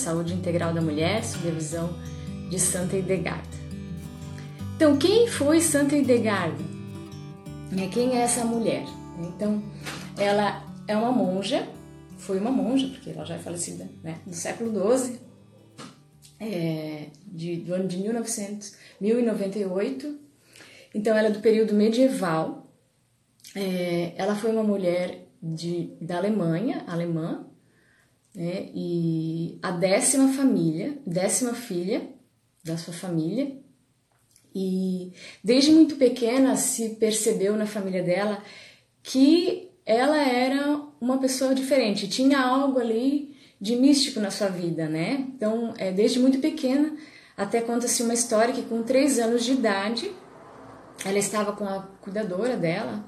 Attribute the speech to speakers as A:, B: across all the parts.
A: Saúde Integral da Mulher, sob a visão de Santa Hildegard. Então, quem foi Santa Hildegard? Quem é essa mulher? Então, ela é uma monja, foi uma monja, porque ela já é falecida, né, do século XII, é, de, do ano de 1900, 1098. Então, ela é do período medieval. É, ela foi uma mulher de, da Alemanha, alemã, né, e a décima família, décima filha da sua família. E desde muito pequena se percebeu na família dela que ela era uma pessoa diferente, tinha algo ali de místico na sua vida, né? Então, é, desde muito pequena, até conta-se uma história que com três anos de idade, ela estava com a cuidadora dela,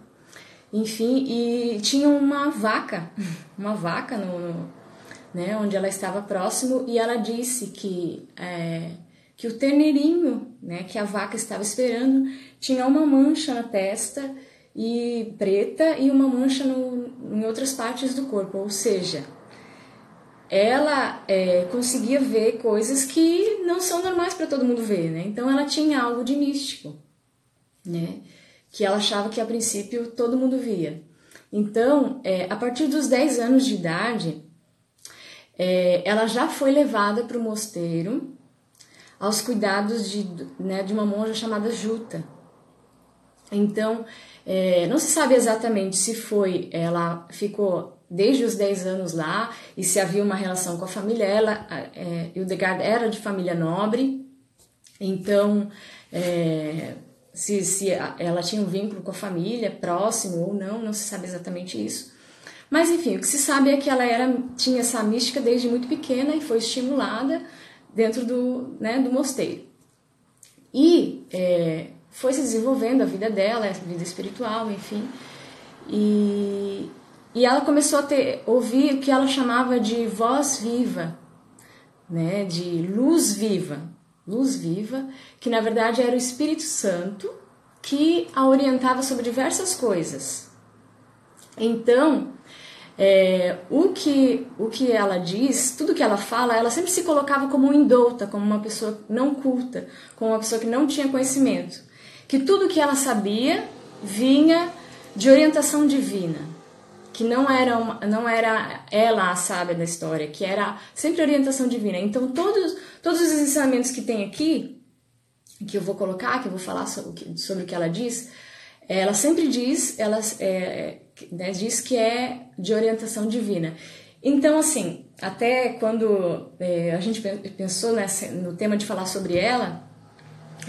A: enfim, e tinha uma vaca, uma vaca no, no né, onde ela estava próximo, e ela disse que é, que o terneirinho, né, que a vaca estava esperando, tinha uma mancha na testa e preta e uma mancha no, em outras partes do corpo, ou seja, ela é, conseguia ver coisas que não são normais para todo mundo ver, né? Então ela tinha algo de místico, né? Que ela achava que a princípio todo mundo via. Então, é, a partir dos 10 anos de idade, é, ela já foi levada para o mosteiro aos cuidados de, né, de uma monja chamada Juta. Então, é, não se sabe exatamente se foi, ela ficou desde os 10 anos lá e se havia uma relação com a família. Ela, é, Hildegard era de família nobre, então é, se, se ela tinha um vínculo com a família, próximo ou não, não se sabe exatamente isso. Mas enfim, o que se sabe é que ela era, tinha essa mística desde muito pequena e foi estimulada dentro do, né, do mosteiro. E é, foi se desenvolvendo a vida dela, a vida espiritual, enfim. E, e ela começou a ter, ouvir o que ela chamava de voz viva, né, de luz viva, luz viva, que na verdade era o Espírito Santo que a orientava sobre diversas coisas. Então, é, o, que, o que ela diz, tudo que ela fala, ela sempre se colocava como indouta, como uma pessoa não culta, como uma pessoa que não tinha conhecimento que tudo que ela sabia vinha de orientação divina, que não era, uma, não era ela a sábia da história, que era sempre orientação divina. Então, todos, todos os ensinamentos que tem aqui, que eu vou colocar, que eu vou falar sobre, sobre o que ela diz, ela sempre diz, ela é, né, diz que é de orientação divina. Então, assim, até quando é, a gente pensou nessa, no tema de falar sobre ela,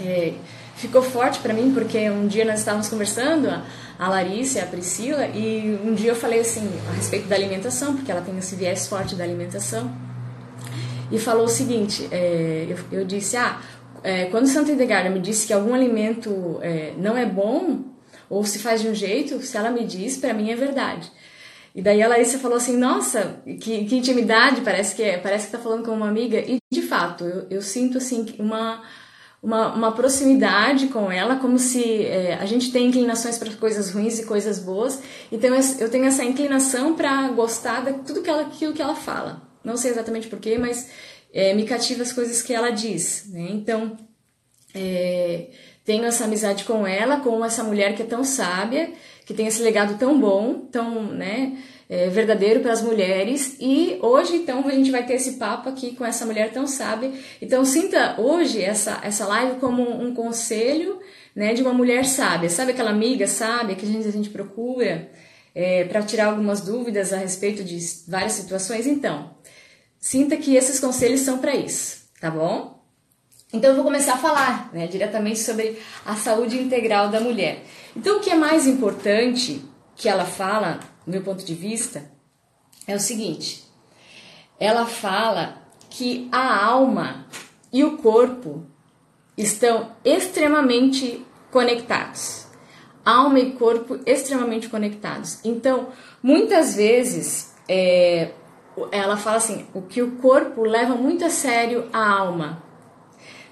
A: é, ficou forte para mim porque um dia nós estávamos conversando, a Larissa a Priscila, e um dia eu falei assim a respeito da alimentação, porque ela tem esse viés forte da alimentação, e falou o seguinte: é, eu, eu, disse, ah, é, quando Santa Edgarda me disse que algum alimento é, não é bom ou se faz de um jeito, se ela me diz, para mim é verdade. E daí a Larissa falou assim, nossa, que, que intimidade, parece que é, parece que tá falando com uma amiga. E de fato, eu, eu sinto assim uma uma, uma proximidade com ela, como se é, a gente tem inclinações para coisas ruins e coisas boas. Então eu tenho essa inclinação para gostar de tudo que ela, aquilo que ela fala. Não sei exatamente porquê, mas é, me cativa as coisas que ela diz. Né? Então é, tenho essa amizade com ela, com essa mulher que é tão sábia, que tem esse legado tão bom, tão, né? é, verdadeiro para as mulheres. E hoje, então, a gente vai ter esse papo aqui com essa mulher tão sábia. Então, sinta hoje essa, essa live como um conselho né, de uma mulher sábia. Sabe aquela amiga sábia que a gente, a gente procura é, para tirar algumas dúvidas a respeito de várias situações? Então, sinta que esses conselhos são para isso, tá bom? Então eu vou começar a falar né, diretamente sobre a saúde integral da mulher. Então o que é mais importante que ela fala do meu ponto de vista, é o seguinte: ela fala que a alma e o corpo estão extremamente conectados. Alma e corpo extremamente conectados. Então, muitas vezes, é, ela fala assim: o que o corpo leva muito a sério a alma.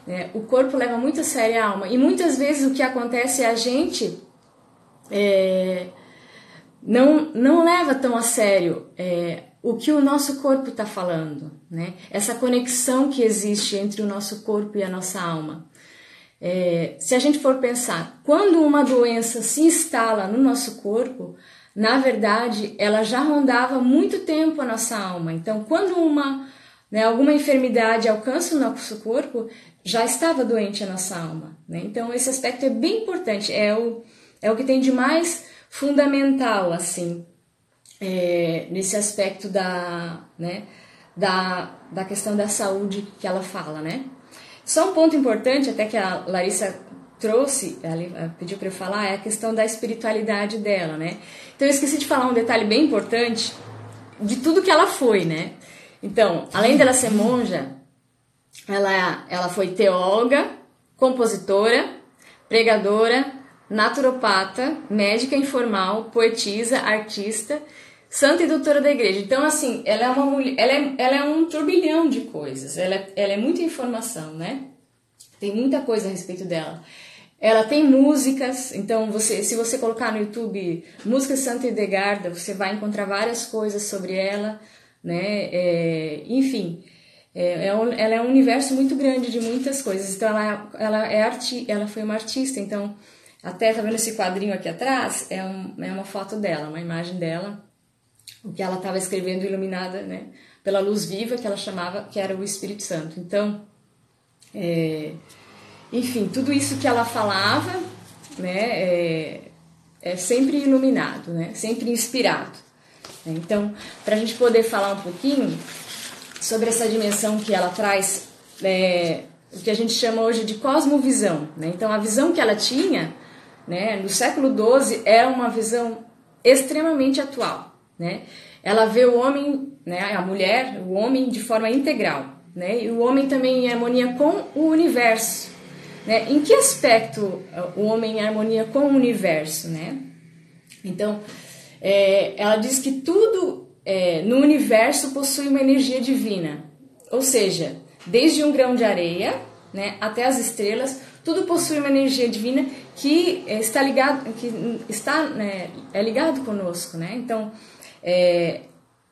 A: Né? O corpo leva muito a sério a alma. E muitas vezes o que acontece é a gente. É, não, não leva tão a sério é, o que o nosso corpo está falando, né? Essa conexão que existe entre o nosso corpo e a nossa alma. É, se a gente for pensar, quando uma doença se instala no nosso corpo, na verdade, ela já rondava muito tempo a nossa alma. Então, quando uma, né, alguma enfermidade alcança o nosso corpo, já estava doente a nossa alma. Né? Então, esse aspecto é bem importante, é o, é o que tem de mais fundamental, assim, é, nesse aspecto da, né, da, da questão da saúde que ela fala, né? Só um ponto importante, até que a Larissa trouxe, ela pediu para eu falar, é a questão da espiritualidade dela, né? Então eu esqueci de falar um detalhe bem importante de tudo que ela foi, né? Então, além dela ser monja, ela, ela foi teóloga, compositora, pregadora, naturopata, médica informal, poetisa, artista santa e doutora da igreja. Então, assim, ela é uma mulher, ela é, ela é um turbilhão de coisas, ela é, ela é muita informação, né? Tem muita coisa a respeito dela. Ela tem músicas, então você, se você colocar no YouTube música Santa Edegarda, você vai encontrar várias coisas sobre ela, né? É, enfim, é, é ela é um universo muito grande de muitas coisas. Então ela, ela é arti, ela foi uma artista, então até tá vendo esse quadrinho aqui atrás é, um, é uma foto dela, uma imagem dela o que ela estava escrevendo iluminada né, pela luz viva que ela chamava que era o Espírito Santo. Então, é, enfim, tudo isso que ela falava né, é, é sempre iluminado, né, sempre inspirado. Então, para a gente poder falar um pouquinho sobre essa dimensão que ela traz, é, o que a gente chama hoje de cosmovisão. Né? Então, a visão que ela tinha né, no século XII é uma visão extremamente atual né? Ela vê o homem, né, a mulher, o homem de forma integral, né? E o homem também em harmonia com o universo, né? Em que aspecto o homem em harmonia com o universo, né? Então, é, ela diz que tudo é, no universo possui uma energia divina, ou seja, desde um grão de areia, né, até as estrelas, tudo possui uma energia divina que está ligado, que está né, é ligado conosco, né? Então é,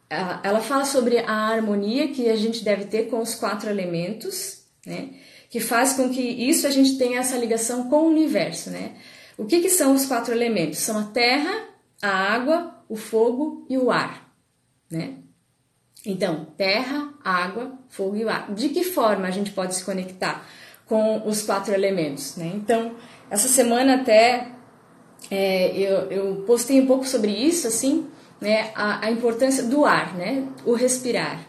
A: ela fala sobre a harmonia que a gente deve ter com os quatro elementos, né? Que faz com que isso a gente tenha essa ligação com o universo, né? O que, que são os quatro elementos? São a terra, a água, o fogo e o ar, né? Então, terra, água, fogo e ar. De que forma a gente pode se conectar com os quatro elementos, né? Então, essa semana até é, eu, eu postei um pouco sobre isso, assim, né, a, a importância do ar, né, o respirar,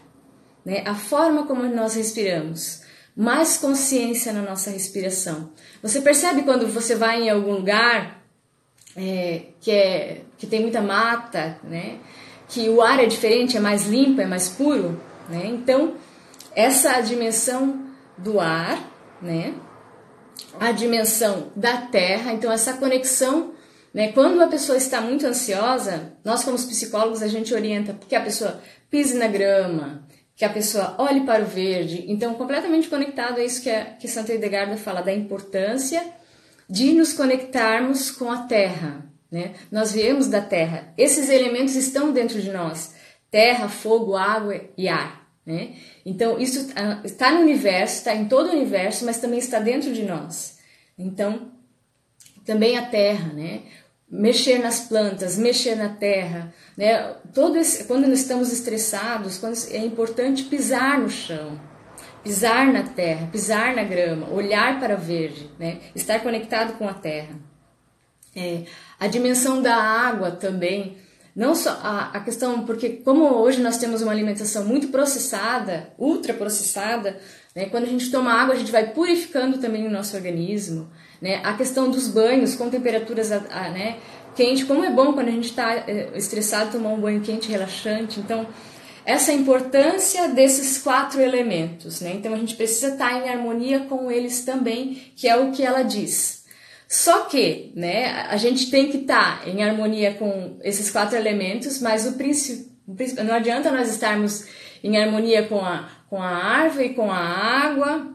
A: né, a forma como nós respiramos, mais consciência na nossa respiração. Você percebe quando você vai em algum lugar é, que, é, que tem muita mata, né, que o ar é diferente, é mais limpo, é mais puro, né? Então essa dimensão do ar, né, a dimensão da terra, então essa conexão né? Quando a pessoa está muito ansiosa, nós como psicólogos a gente orienta que a pessoa pise na grama, que a pessoa olhe para o verde. Então, completamente conectado a isso que, a, que Santa Edegarda fala, da importância de nos conectarmos com a terra. Né? Nós viemos da terra. Esses elementos estão dentro de nós: terra, fogo, água e ar. Né? Então, isso ah, está no universo, está em todo o universo, mas também está dentro de nós. Então, também a terra, né? mexer nas plantas, mexer na terra, né? Todo esse, quando estamos estressados, quando é importante pisar no chão, pisar na terra, pisar na grama, olhar para verde, né? Estar conectado com a terra. É, a dimensão da água também, não só a, a questão, porque como hoje nós temos uma alimentação muito processada, ultra processada, né? Quando a gente toma água, a gente vai purificando também o nosso organismo. Né? A questão dos banhos com temperaturas né, quente, como é bom quando a gente está é, estressado tomar um banho quente relaxante. Então, essa importância desses quatro elementos. Né? Então, a gente precisa estar tá em harmonia com eles também, que é o que ela diz. Só que né, a gente tem que estar tá em harmonia com esses quatro elementos, mas o princípio não adianta nós estarmos em harmonia com a, com a árvore, com a água,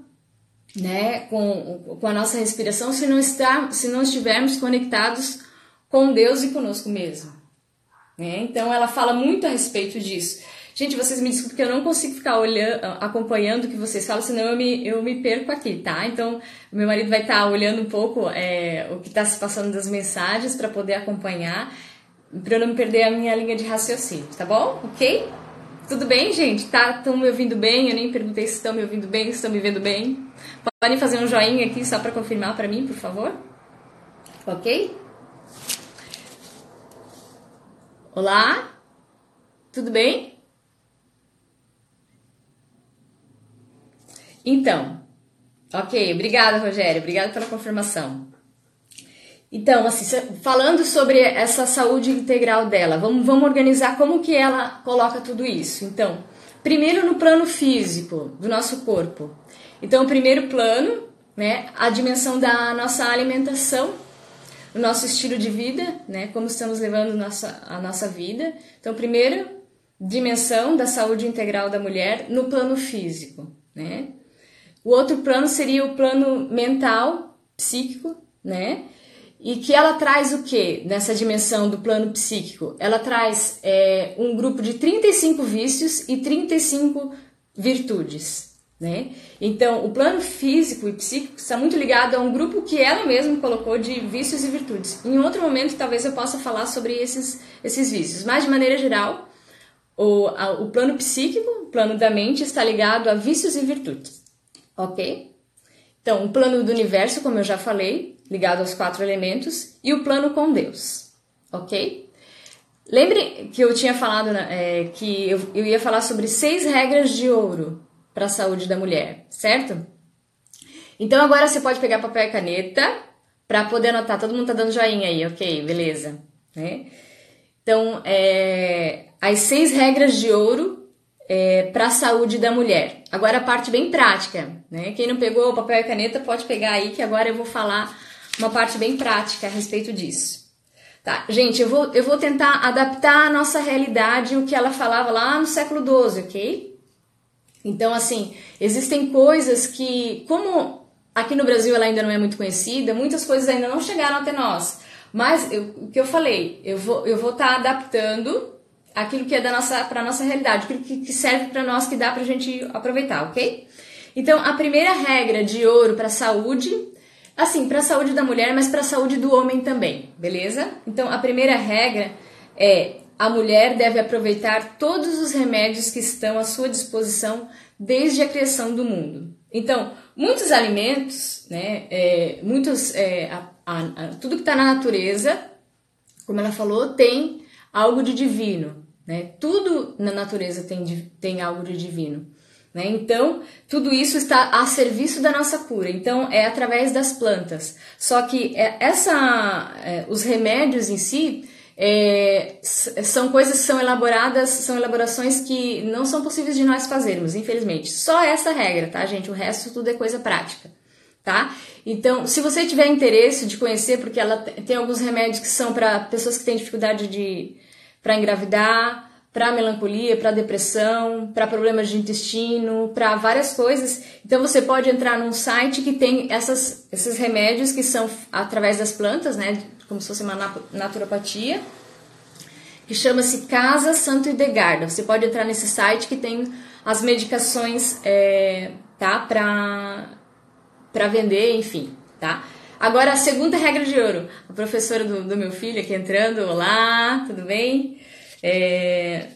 A: né, com, com a nossa respiração, se não, está, se não estivermos conectados com Deus e conosco mesmo. Né? Então ela fala muito a respeito disso, Gente, vocês me desculpem que eu não consigo ficar olhando, acompanhando o que vocês falam, senão eu me, eu me perco aqui, tá? Então, meu marido vai estar tá olhando um pouco é, o que está se passando das mensagens para poder acompanhar, para eu não perder a minha linha de raciocínio, tá bom? Ok? Tudo bem, gente? Tá? Estão me ouvindo bem? Eu nem perguntei se estão me ouvindo bem, se estão me vendo bem. Podem fazer um joinha aqui só para confirmar para mim, por favor? Ok? Olá? Tudo bem? Então, ok, obrigada, Rogério, obrigada pela confirmação. Então, assim, falando sobre essa saúde integral dela, vamos, vamos organizar como que ela coloca tudo isso. Então, primeiro no plano físico do nosso corpo. Então, o primeiro plano, né, a dimensão da nossa alimentação, o nosso estilo de vida, né, como estamos levando nossa, a nossa vida. Então, primeira dimensão da saúde integral da mulher no plano físico, né? O outro plano seria o plano mental, psíquico, né? E que ela traz o que nessa dimensão do plano psíquico? Ela traz é, um grupo de 35 vícios e 35 virtudes, né? Então, o plano físico e psíquico está muito ligado a um grupo que ela mesma colocou de vícios e virtudes. Em outro momento, talvez eu possa falar sobre esses, esses vícios, mas de maneira geral, o, a, o plano psíquico, o plano da mente, está ligado a vícios e virtudes ok? Então, o plano do universo, como eu já falei, ligado aos quatro elementos, e o plano com Deus, ok? Lembre que eu tinha falado né, é, que eu, eu ia falar sobre seis regras de ouro para a saúde da mulher, certo? Então agora você pode pegar papel e caneta para poder anotar. Todo mundo tá dando joinha aí, ok? Beleza. Né? Então, é, as seis regras de ouro é, para a saúde da mulher. Agora a parte bem prática, né? Quem não pegou o papel e caneta pode pegar aí que agora eu vou falar uma parte bem prática a respeito disso. Tá, gente, eu vou, eu vou tentar adaptar a nossa realidade o que ela falava lá no século XII, ok? Então, assim, existem coisas que, como aqui no Brasil ela ainda não é muito conhecida, muitas coisas ainda não chegaram até nós. Mas eu, o que eu falei, eu vou eu vou estar tá adaptando aquilo que é da nossa para nossa realidade, aquilo que, que serve para nós, que dá para a gente aproveitar, ok? Então, a primeira regra de ouro para saúde, assim, para a saúde da mulher, mas para a saúde do homem também, beleza? Então, a primeira regra é a mulher deve aproveitar todos os remédios que estão à sua disposição desde a criação do mundo. Então, muitos alimentos, né, é, muitos, é, a, a, a, tudo que está na natureza, como ela falou, tem algo de divino. Né? Tudo na natureza tem, tem algo de divino. Né? Então, tudo isso está a serviço da nossa cura. Então, é através das plantas. Só que é, essa, é, os remédios em si é, são coisas que são elaboradas, são elaborações que não são possíveis de nós fazermos, infelizmente. Só essa regra, tá, gente? O resto tudo é coisa prática, tá? Então, se você tiver interesse de conhecer, porque ela tem alguns remédios que são para pessoas que têm dificuldade de para engravidar, para melancolia, para depressão, para problemas de intestino, para várias coisas. Então você pode entrar num site que tem essas, esses remédios que são através das plantas, né, como se fosse uma naturopatia, que chama-se Casa Santo Idegarda. Você pode entrar nesse site que tem as medicações, é, tá, para para vender, enfim, tá? Agora, a segunda regra de ouro. A professora do, do meu filho aqui entrando. Olá, tudo bem? É...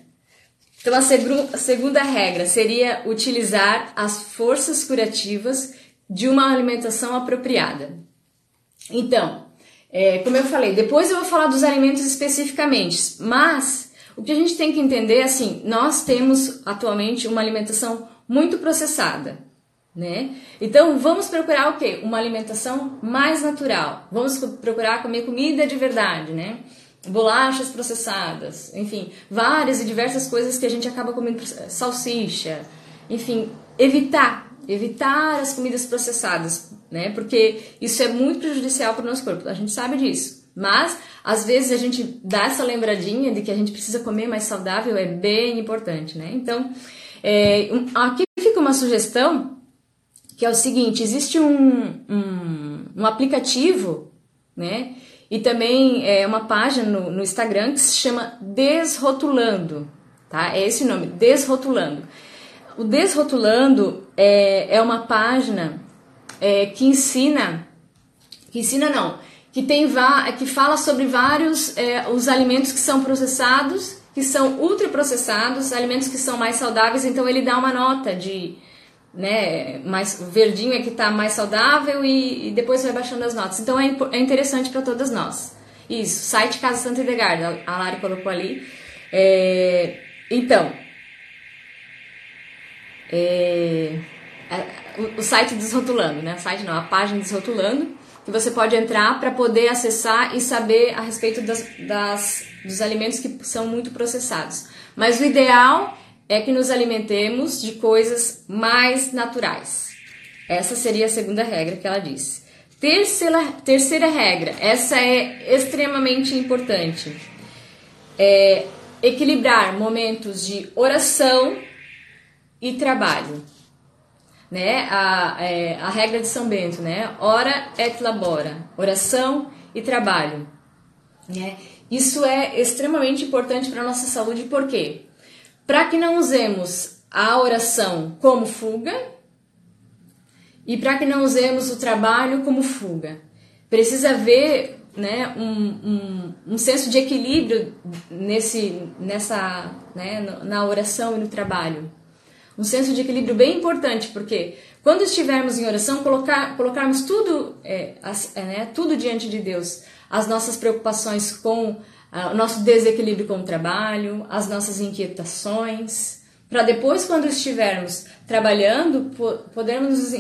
A: Então, a, seg a segunda regra seria utilizar as forças curativas de uma alimentação apropriada. Então, é, como eu falei, depois eu vou falar dos alimentos especificamente, mas o que a gente tem que entender é assim: nós temos atualmente uma alimentação muito processada né? Então vamos procurar o quê? Uma alimentação mais natural. Vamos procurar comer comida de verdade, né? Bolachas processadas, enfim, várias e diversas coisas que a gente acaba comendo, salsicha, enfim, evitar, evitar as comidas processadas, né? Porque isso é muito prejudicial para o nosso corpo, a gente sabe disso. Mas às vezes a gente dá essa lembradinha de que a gente precisa comer mais saudável, é bem importante, né? Então, é, aqui fica uma sugestão que é o seguinte: existe um, um, um aplicativo, né? E também é uma página no, no, Instagram que se chama Desrotulando, tá? É esse nome, Desrotulando. O Desrotulando é, é uma página é, que ensina, que ensina não, que tem que fala sobre vários é, os alimentos que são processados, que são ultraprocessados, alimentos que são mais saudáveis. Então ele dá uma nota de né, mais verdinho é que está mais saudável e, e, depois vai baixando as notas. Então é, é interessante para todas nós. Isso, site Casa Santa Hildegard, a Lari colocou ali. É, então, é, o, o, site Desrotulando, né? Site não, a página Desrotulando, que você pode entrar para poder acessar e saber a respeito das, das, dos alimentos que são muito processados. Mas o ideal é que nos alimentemos de coisas mais naturais. Essa seria a segunda regra que ela disse. Terceira, terceira regra, essa é extremamente importante. É equilibrar momentos de oração e trabalho. Né? A, é, a regra de São Bento, né? Ora et labora, oração e trabalho. Né? Isso é extremamente importante para a nossa saúde, por quê? Para que não usemos a oração como fuga e para que não usemos o trabalho como fuga. Precisa haver né, um, um, um senso de equilíbrio nesse, nessa, né, na oração e no trabalho. Um senso de equilíbrio bem importante, porque quando estivermos em oração, colocar, colocarmos tudo, é, as, é, né, tudo diante de Deus, as nossas preocupações com o nosso desequilíbrio com o trabalho, as nossas inquietações, para depois, quando estivermos trabalhando, podermos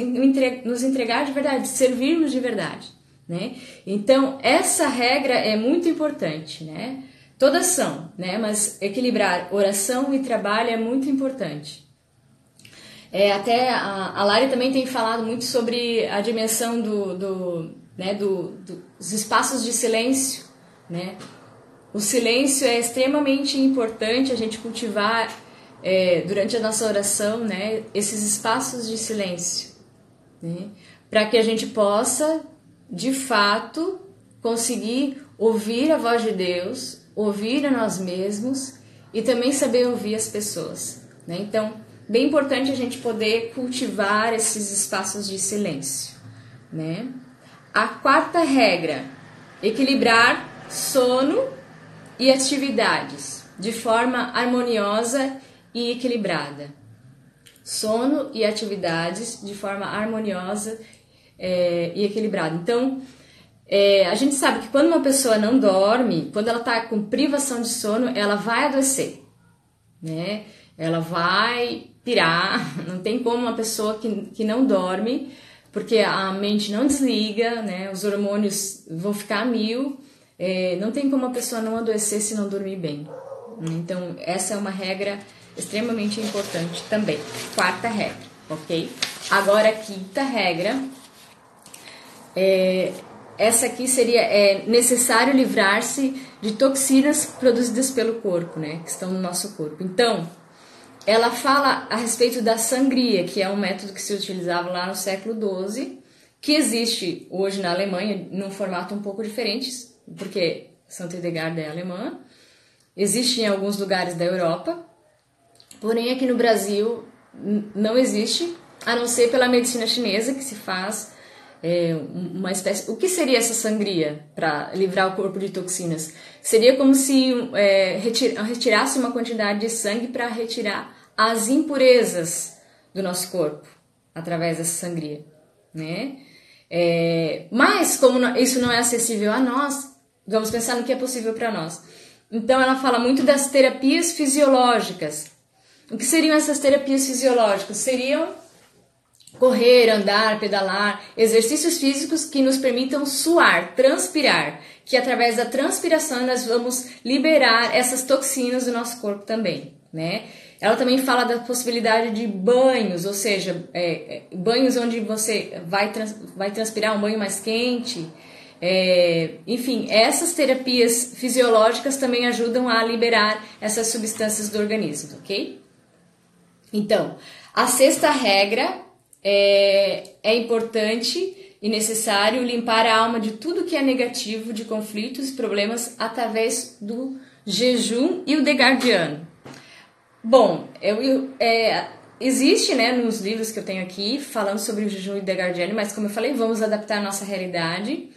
A: nos entregar de verdade, servirmos de verdade. Né? Então, essa regra é muito importante, né? Todas são, né? Mas equilibrar oração e trabalho é muito importante. É, até a, a Lari também tem falado muito sobre a dimensão do, do, né, do, dos espaços de silêncio, né? O silêncio é extremamente importante a gente cultivar é, durante a nossa oração, né, esses espaços de silêncio, né, para que a gente possa, de fato, conseguir ouvir a voz de Deus, ouvir a nós mesmos e também saber ouvir as pessoas. Né? Então, bem importante a gente poder cultivar esses espaços de silêncio. Né? A quarta regra: equilibrar sono e atividades de forma harmoniosa e equilibrada. Sono e atividades de forma harmoniosa é, e equilibrada. Então, é, a gente sabe que quando uma pessoa não dorme, quando ela está com privação de sono, ela vai adoecer, né? Ela vai pirar, não tem como uma pessoa que, que não dorme, porque a mente não desliga, né? Os hormônios vão ficar mil é, não tem como a pessoa não adoecer se não dormir bem. Então, essa é uma regra extremamente importante também. Quarta regra, ok? Agora, a quinta regra. É, essa aqui seria é necessário livrar-se de toxinas produzidas pelo corpo, né? Que estão no nosso corpo. Então, ela fala a respeito da sangria, que é um método que se utilizava lá no século XII, que existe hoje na Alemanha num formato um pouco diferente, porque Santa Hildegard é alemã, existe em alguns lugares da Europa, porém aqui no Brasil não existe, a não ser pela medicina chinesa que se faz é, uma espécie. O que seria essa sangria para livrar o corpo de toxinas? Seria como se é, retirasse uma quantidade de sangue para retirar as impurezas do nosso corpo através dessa sangria, né? É, mas como isso não é acessível a nós, Vamos pensar no que é possível para nós. Então ela fala muito das terapias fisiológicas. O que seriam essas terapias fisiológicas? Seriam correr, andar, pedalar, exercícios físicos que nos permitam suar, transpirar, que através da transpiração nós vamos liberar essas toxinas do nosso corpo também, né? Ela também fala da possibilidade de banhos, ou seja, é, é, banhos onde você vai, trans, vai transpirar um banho mais quente, é, enfim, essas terapias fisiológicas também ajudam a liberar essas substâncias do organismo, ok? Então, a sexta regra é, é importante e necessário limpar a alma de tudo que é negativo, de conflitos e problemas através do jejum e o degardiano. Bom, eu, é, existe, né, nos livros que eu tenho aqui, falando sobre o jejum de Degardiani, mas como eu falei, vamos adaptar a nossa realidade.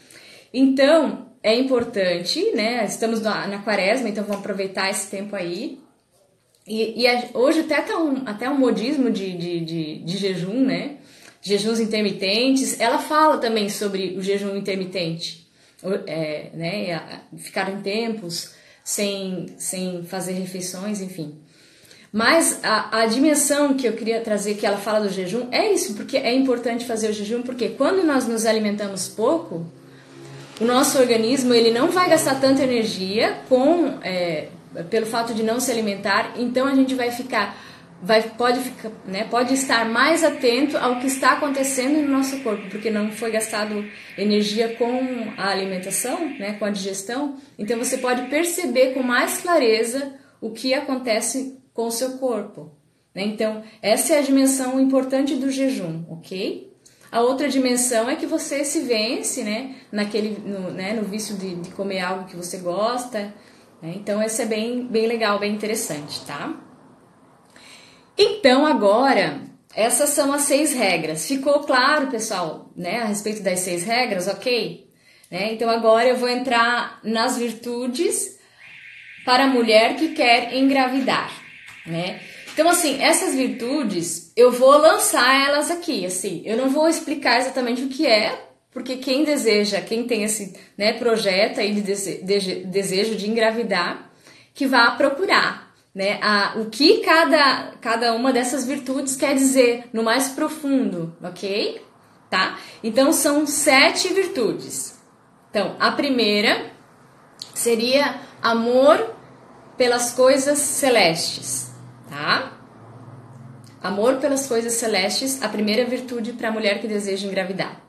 A: Então, é importante, né, estamos na, na quaresma, então vamos aproveitar esse tempo aí. E, e a, hoje até tá um, até um modismo de, de, de, de jejum, né, jejuns intermitentes. Ela fala também sobre o jejum intermitente, é, né, ficar em tempos sem, sem fazer refeições, enfim. Mas a, a, dimensão que eu queria trazer, que ela fala do jejum, é isso, porque é importante fazer o jejum, porque quando nós nos alimentamos pouco, o nosso organismo ele não vai gastar tanta energia com é, pelo fato de não se alimentar, então a gente vai ficar, vai, pode, ficar, né, pode estar mais atento ao que está acontecendo no nosso corpo, porque não foi gastado energia com a alimentação, né, com a digestão, então você pode perceber com mais clareza o que acontece com o seu corpo. Né? Então, essa é a dimensão importante do jejum, ok? A outra dimensão é que você se vence, né? Naquele, no, né? no vício de, de comer algo que você gosta. Né? Então, esse é bem, bem legal, bem interessante, tá? Então, agora, essas são as seis regras. Ficou claro, pessoal, né? A respeito das seis regras, ok? Né? Então, agora eu vou entrar nas virtudes para a mulher que quer engravidar né? Então, assim, essas virtudes, eu vou lançar elas aqui, assim. Eu não vou explicar exatamente o que é, porque quem deseja, quem tem esse né, projeto aí de desejo de engravidar, que vá procurar, né? A, o que cada, cada uma dessas virtudes quer dizer no mais profundo, ok? Tá? Então, são sete virtudes. Então, a primeira seria amor pelas coisas celestes tá? Amor pelas coisas celestes, a primeira virtude para a mulher que deseja engravidar.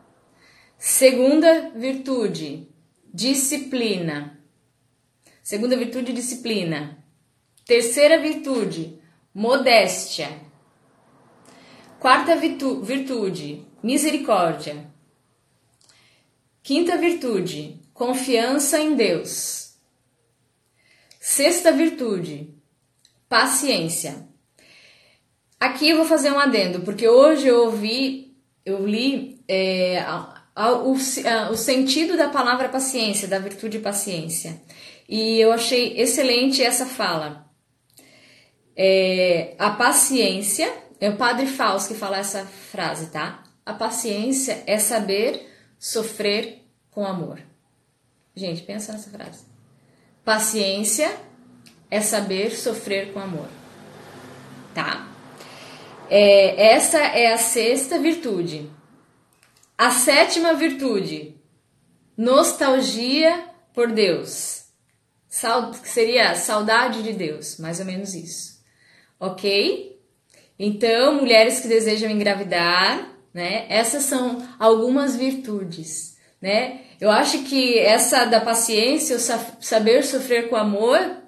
A: Segunda virtude, disciplina. Segunda virtude, disciplina. Terceira virtude, modéstia. Quarta virtude, misericórdia. Quinta virtude, confiança em Deus. Sexta virtude, paciência. Aqui eu vou fazer um adendo, porque hoje eu ouvi, eu li é, a, a, o, a, o sentido da palavra paciência, da virtude paciência, e eu achei excelente essa fala. É, a paciência, é o Padre Fausto que fala essa frase, tá? A paciência é saber sofrer com amor. Gente, pensa nessa frase. Paciência é saber sofrer com amor. Tá? É, essa é a sexta virtude. A sétima virtude, nostalgia por Deus. Sal, seria saudade de Deus, mais ou menos isso. Ok? Então, mulheres que desejam engravidar, né? Essas são algumas virtudes, né? Eu acho que essa da paciência, o saber sofrer com amor,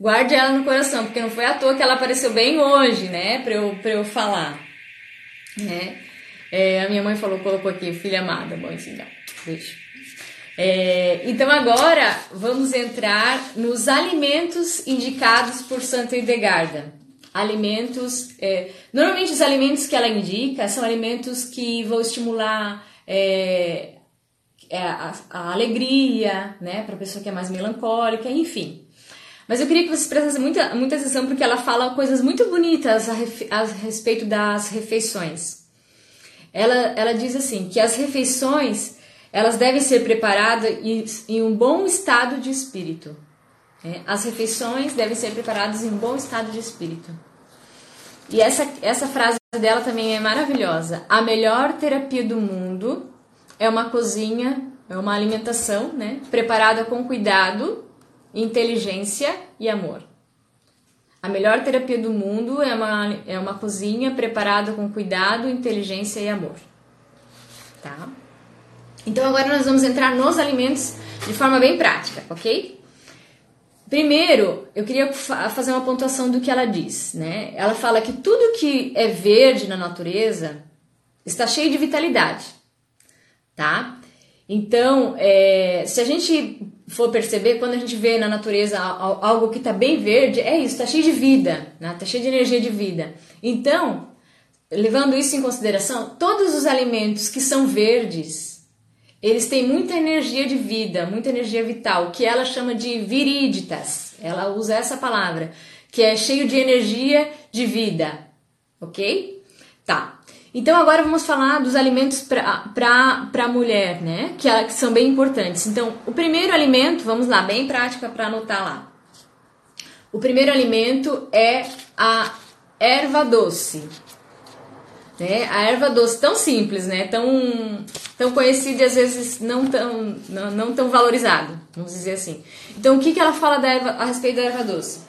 A: guarde ela no coração, porque não foi à toa que ela apareceu bem hoje, né, pra eu, pra eu falar, né. É, a minha mãe falou, colocou aqui, filha amada, bom, assim, não, beijo. É, então agora vamos entrar nos alimentos indicados por Santa Hildegarda. Alimentos, é, normalmente os alimentos que ela indica são alimentos que vão estimular é, é a, a, alegria, né, para pessoa que é mais melancólica, enfim. Mas eu queria que vocês prestassem muita, muita atenção porque ela fala coisas muito bonitas a, a respeito das refeições. Ela, ela diz assim que as refeições elas devem ser preparadas em, em um bom estado de espírito. É, as refeições devem ser preparadas em um bom estado de espírito. E essa, essa frase dela também é maravilhosa. A melhor terapia do mundo é uma cozinha, é uma alimentação, né, preparada com cuidado inteligência e amor. A melhor terapia do mundo é uma, é uma cozinha preparada com cuidado, inteligência e amor. Tá? Então agora nós vamos entrar nos alimentos de forma bem prática, ok? Primeiro, eu queria fazer uma pontuação do que ela diz, né? Ela fala que tudo que é verde na natureza está cheio de vitalidade, tá? Então, é, se a gente for perceber, quando a gente vê na natureza algo que está bem verde, é isso, está cheio de vida, está né? cheio de energia de vida. Então, levando isso em consideração, todos os alimentos que são verdes, eles têm muita energia de vida, muita energia vital, que ela chama de viríditas. Ela usa essa palavra, que é cheio de energia de vida, ok? Tá. Então agora vamos falar dos alimentos para a mulher, né? Que, que são bem importantes. Então, o primeiro alimento, vamos lá, bem prática para anotar lá. O primeiro alimento é a erva doce. Né? A erva doce tão simples, né? Tão, tão conhecida e às vezes não tão, não, não tão valorizado, vamos dizer assim. Então, o que, que ela fala da erva, a respeito da erva doce?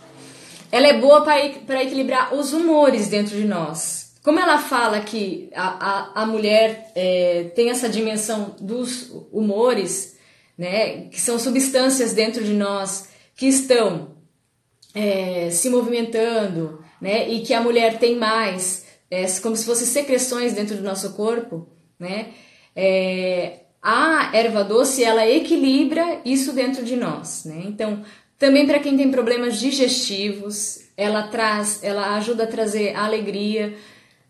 A: Ela é boa para equilibrar os humores dentro de nós. Como ela fala que a, a, a mulher é, tem essa dimensão dos humores, né, que são substâncias dentro de nós que estão é, se movimentando, né, e que a mulher tem mais, é, como se fossem secreções dentro do nosso corpo, né, é, a erva doce ela equilibra isso dentro de nós, né? Então, também para quem tem problemas digestivos, ela traz, ela ajuda a trazer alegria,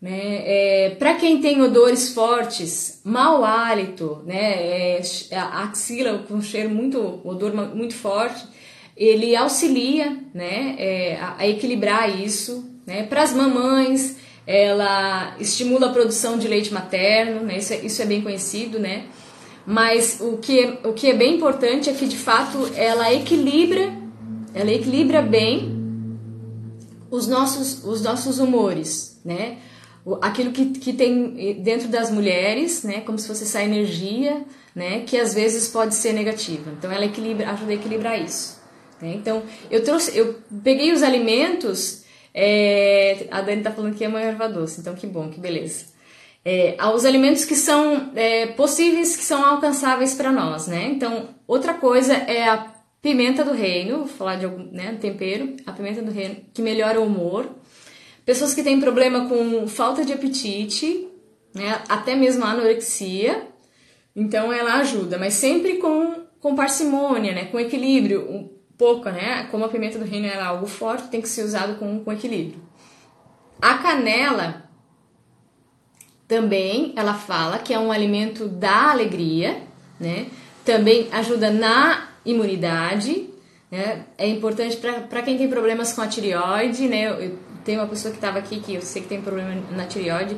A: né? É, para quem tem odores fortes, mau hálito, né? É, a axila com cheiro muito, odor muito forte, ele auxilia, né? É, a, a, equilibrar isso, né? Para as mamães, ela estimula a produção de leite materno, né? Isso é, isso é bem conhecido, né? Mas o que, é, o que é bem importante é que de fato ela equilibra, ela equilibra bem os nossos, os nossos humores, né? Aquilo que, que tem dentro das mulheres, né, como se fosse essa energia, né, que às vezes pode ser negativa. Então ela equilibra, ajuda a equilibrar isso. Né? Então eu trouxe, eu peguei os alimentos. É, a Dani está falando que é uma erva doce, então que bom, que beleza. É, os alimentos que são é, possíveis, que são alcançáveis para nós, né? Então outra coisa é a pimenta do reino, vou falar de algum né, tempero, a pimenta do reino que melhora o humor, Pessoas que têm problema com falta de apetite, né, até mesmo anorexia, então ela ajuda, mas sempre com, com parcimônia, né, com equilíbrio, um pouco, né, como a pimenta do reino é algo forte, tem que ser usado com, com equilíbrio. A canela também, ela fala que é um alimento da alegria, né, também ajuda na imunidade, né, é importante para quem tem problemas com a tireoide, né, eu, tem uma pessoa que estava aqui que eu sei que tem problema na tireoide.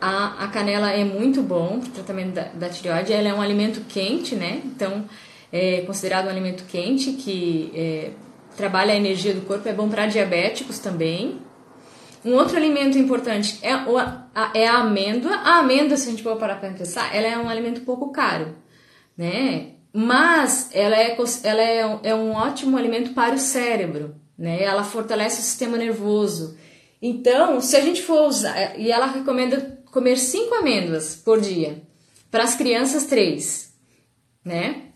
A: A, a canela é muito bom para o tratamento da, da tireoide. Ela é um alimento quente, né? Então, é considerado um alimento quente que é, trabalha a energia do corpo. É bom para diabéticos também. Um outro alimento importante é, a, é a amêndoa. A amêndoa, se a gente for parar para pensar, ela é um alimento pouco caro, né? Mas ela é, ela é, é um ótimo alimento para o cérebro né? Ela fortalece o sistema nervoso. Então, se a gente for usar, e ela recomenda comer cinco amêndoas por dia, para as crianças três, né?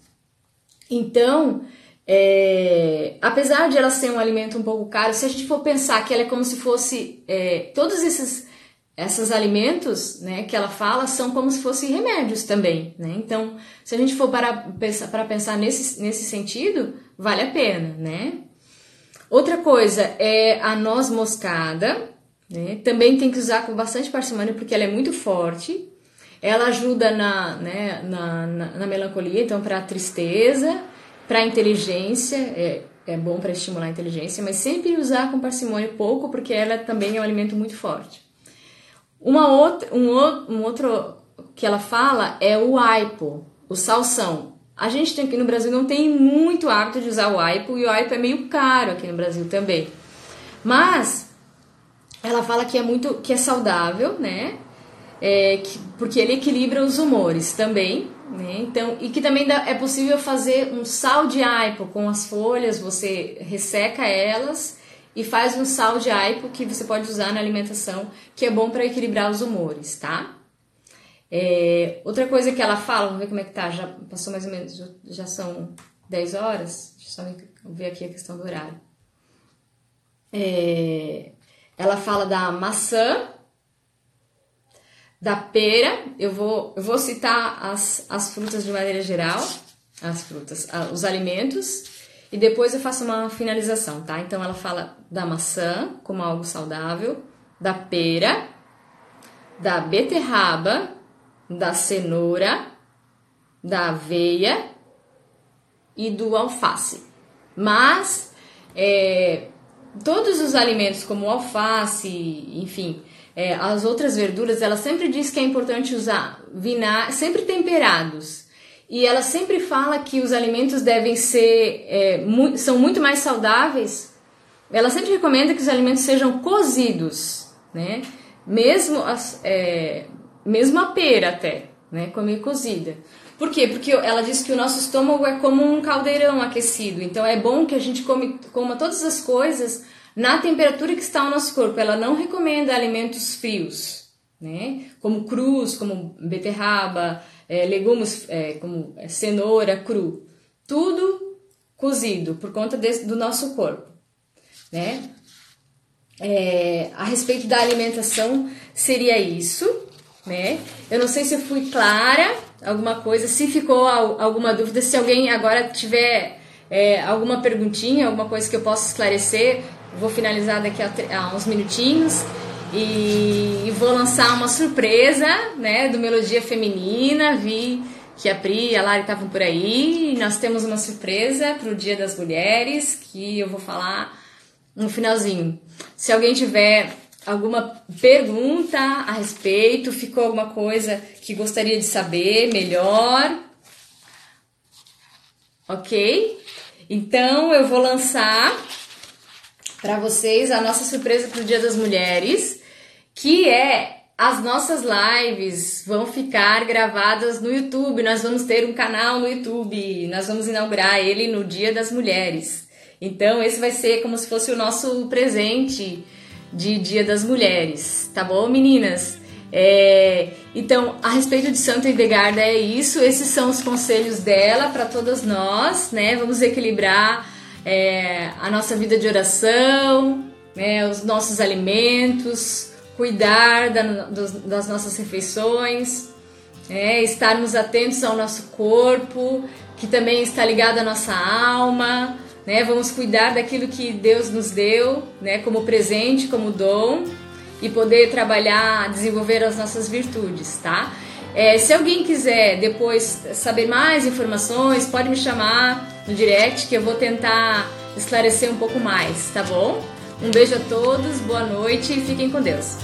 A: Então, é, apesar de ela ser um alimento um pouco caro, se a gente for pensar que ela é como se fosse é, todos esses esses alimentos, né, que ela fala são como se fossem remédios também, né? Então, se a gente for para pensar, para pensar nesse, nesse sentido, vale a pena, né? Outra coisa é a noz moscada, né? Também tem que usar com bastante parcimônia porque ela é muito forte. Ela ajuda na, né, na, na, na melancolia, então para tristeza, para inteligência, é, é bom para estimular a inteligência, mas sempre usar com parcimônia pouco porque ela também é um alimento muito forte. Uma outra, um, um outro que ela fala é o aipo, o salsão. A gente tem aqui no Brasil não tem muito hábito de usar o aipo e o aipo é meio caro aqui no Brasil também. Mas ela fala que é muito que é saudável, né? É, que, porque ele equilibra os humores também, né? Então, e que também dá, é possível fazer um sal de aipo com as folhas, você resseca elas e faz um sal de aipo que você pode usar na alimentação, que é bom para equilibrar os humores, tá? É, outra coisa que ela fala, vamos ver como é que tá, já passou mais ou menos, já, são 10 horas, deixa eu só ver aqui a questão do horário. É, ela fala da maçã, da pera, eu vou, eu vou citar as, as frutas de maneira geral, as frutas, os alimentos, e depois eu faço uma finalização, tá? Então ela fala da maçã como algo saudável, da pera, da beterraba, da cenoura, da aveia e do alface. Mas é, todos os alimentos, como alface, enfim, é, as outras verduras, ela sempre diz que é importante usar vinagre, sempre temperados. E ela sempre fala que os alimentos devem ser, é, mu são muito mais saudáveis. Ela sempre recomenda que os alimentos sejam cozidos, né? Mesmo, as, é, mesmo a pera até, né? Comer cozida. Por quê? Porque ela diz que o nosso estômago é como um caldeirão aquecido. Então é bom que a gente come, coma todas as coisas na temperatura que está o nosso corpo. Ela não recomenda alimentos frios, né? Como crus, como beterraba, é, legumes é, como cenoura cru. Tudo cozido por conta desse, do nosso corpo, né? É, a respeito da alimentação seria isso, né? Eu não sei se eu fui clara, alguma coisa, se ficou alguma dúvida, se alguém agora tiver é, alguma perguntinha, alguma coisa que eu possa esclarecer, vou finalizar daqui a, a uns minutinhos e, e, vou lançar uma surpresa, né, do Melodia Feminina. Vi que a Pri e a Lari estavam por aí. E nós temos uma surpresa para o Dia das Mulheres que eu vou falar no finalzinho. Se alguém tiver alguma pergunta a respeito, ficou alguma coisa que gostaria de saber melhor, ok? Então eu vou lançar para vocês a nossa surpresa para o Dia das Mulheres, que é as nossas lives vão ficar gravadas no YouTube. Nós vamos ter um canal no YouTube. Nós vamos inaugurar ele no Dia das Mulheres. Então, esse vai ser como se fosse o nosso presente de Dia das Mulheres, tá bom, meninas? É, então, a respeito de Santa Hildegarda é isso. Esses são os conselhos dela para todas nós, né? Vamos equilibrar é, a nossa vida de oração, né, os nossos alimentos, cuidar da, dos, das nossas refeições, é, estarmos atentos ao nosso corpo, que também está ligado à nossa alma. Né, vamos cuidar daquilo que Deus nos deu, né, como presente, como dom, e poder trabalhar, desenvolver as nossas virtudes, tá? É, se alguém quiser depois saber mais informações, pode me chamar no direct que eu vou tentar esclarecer um pouco mais, tá bom? Um beijo a todos, boa noite e fiquem com Deus.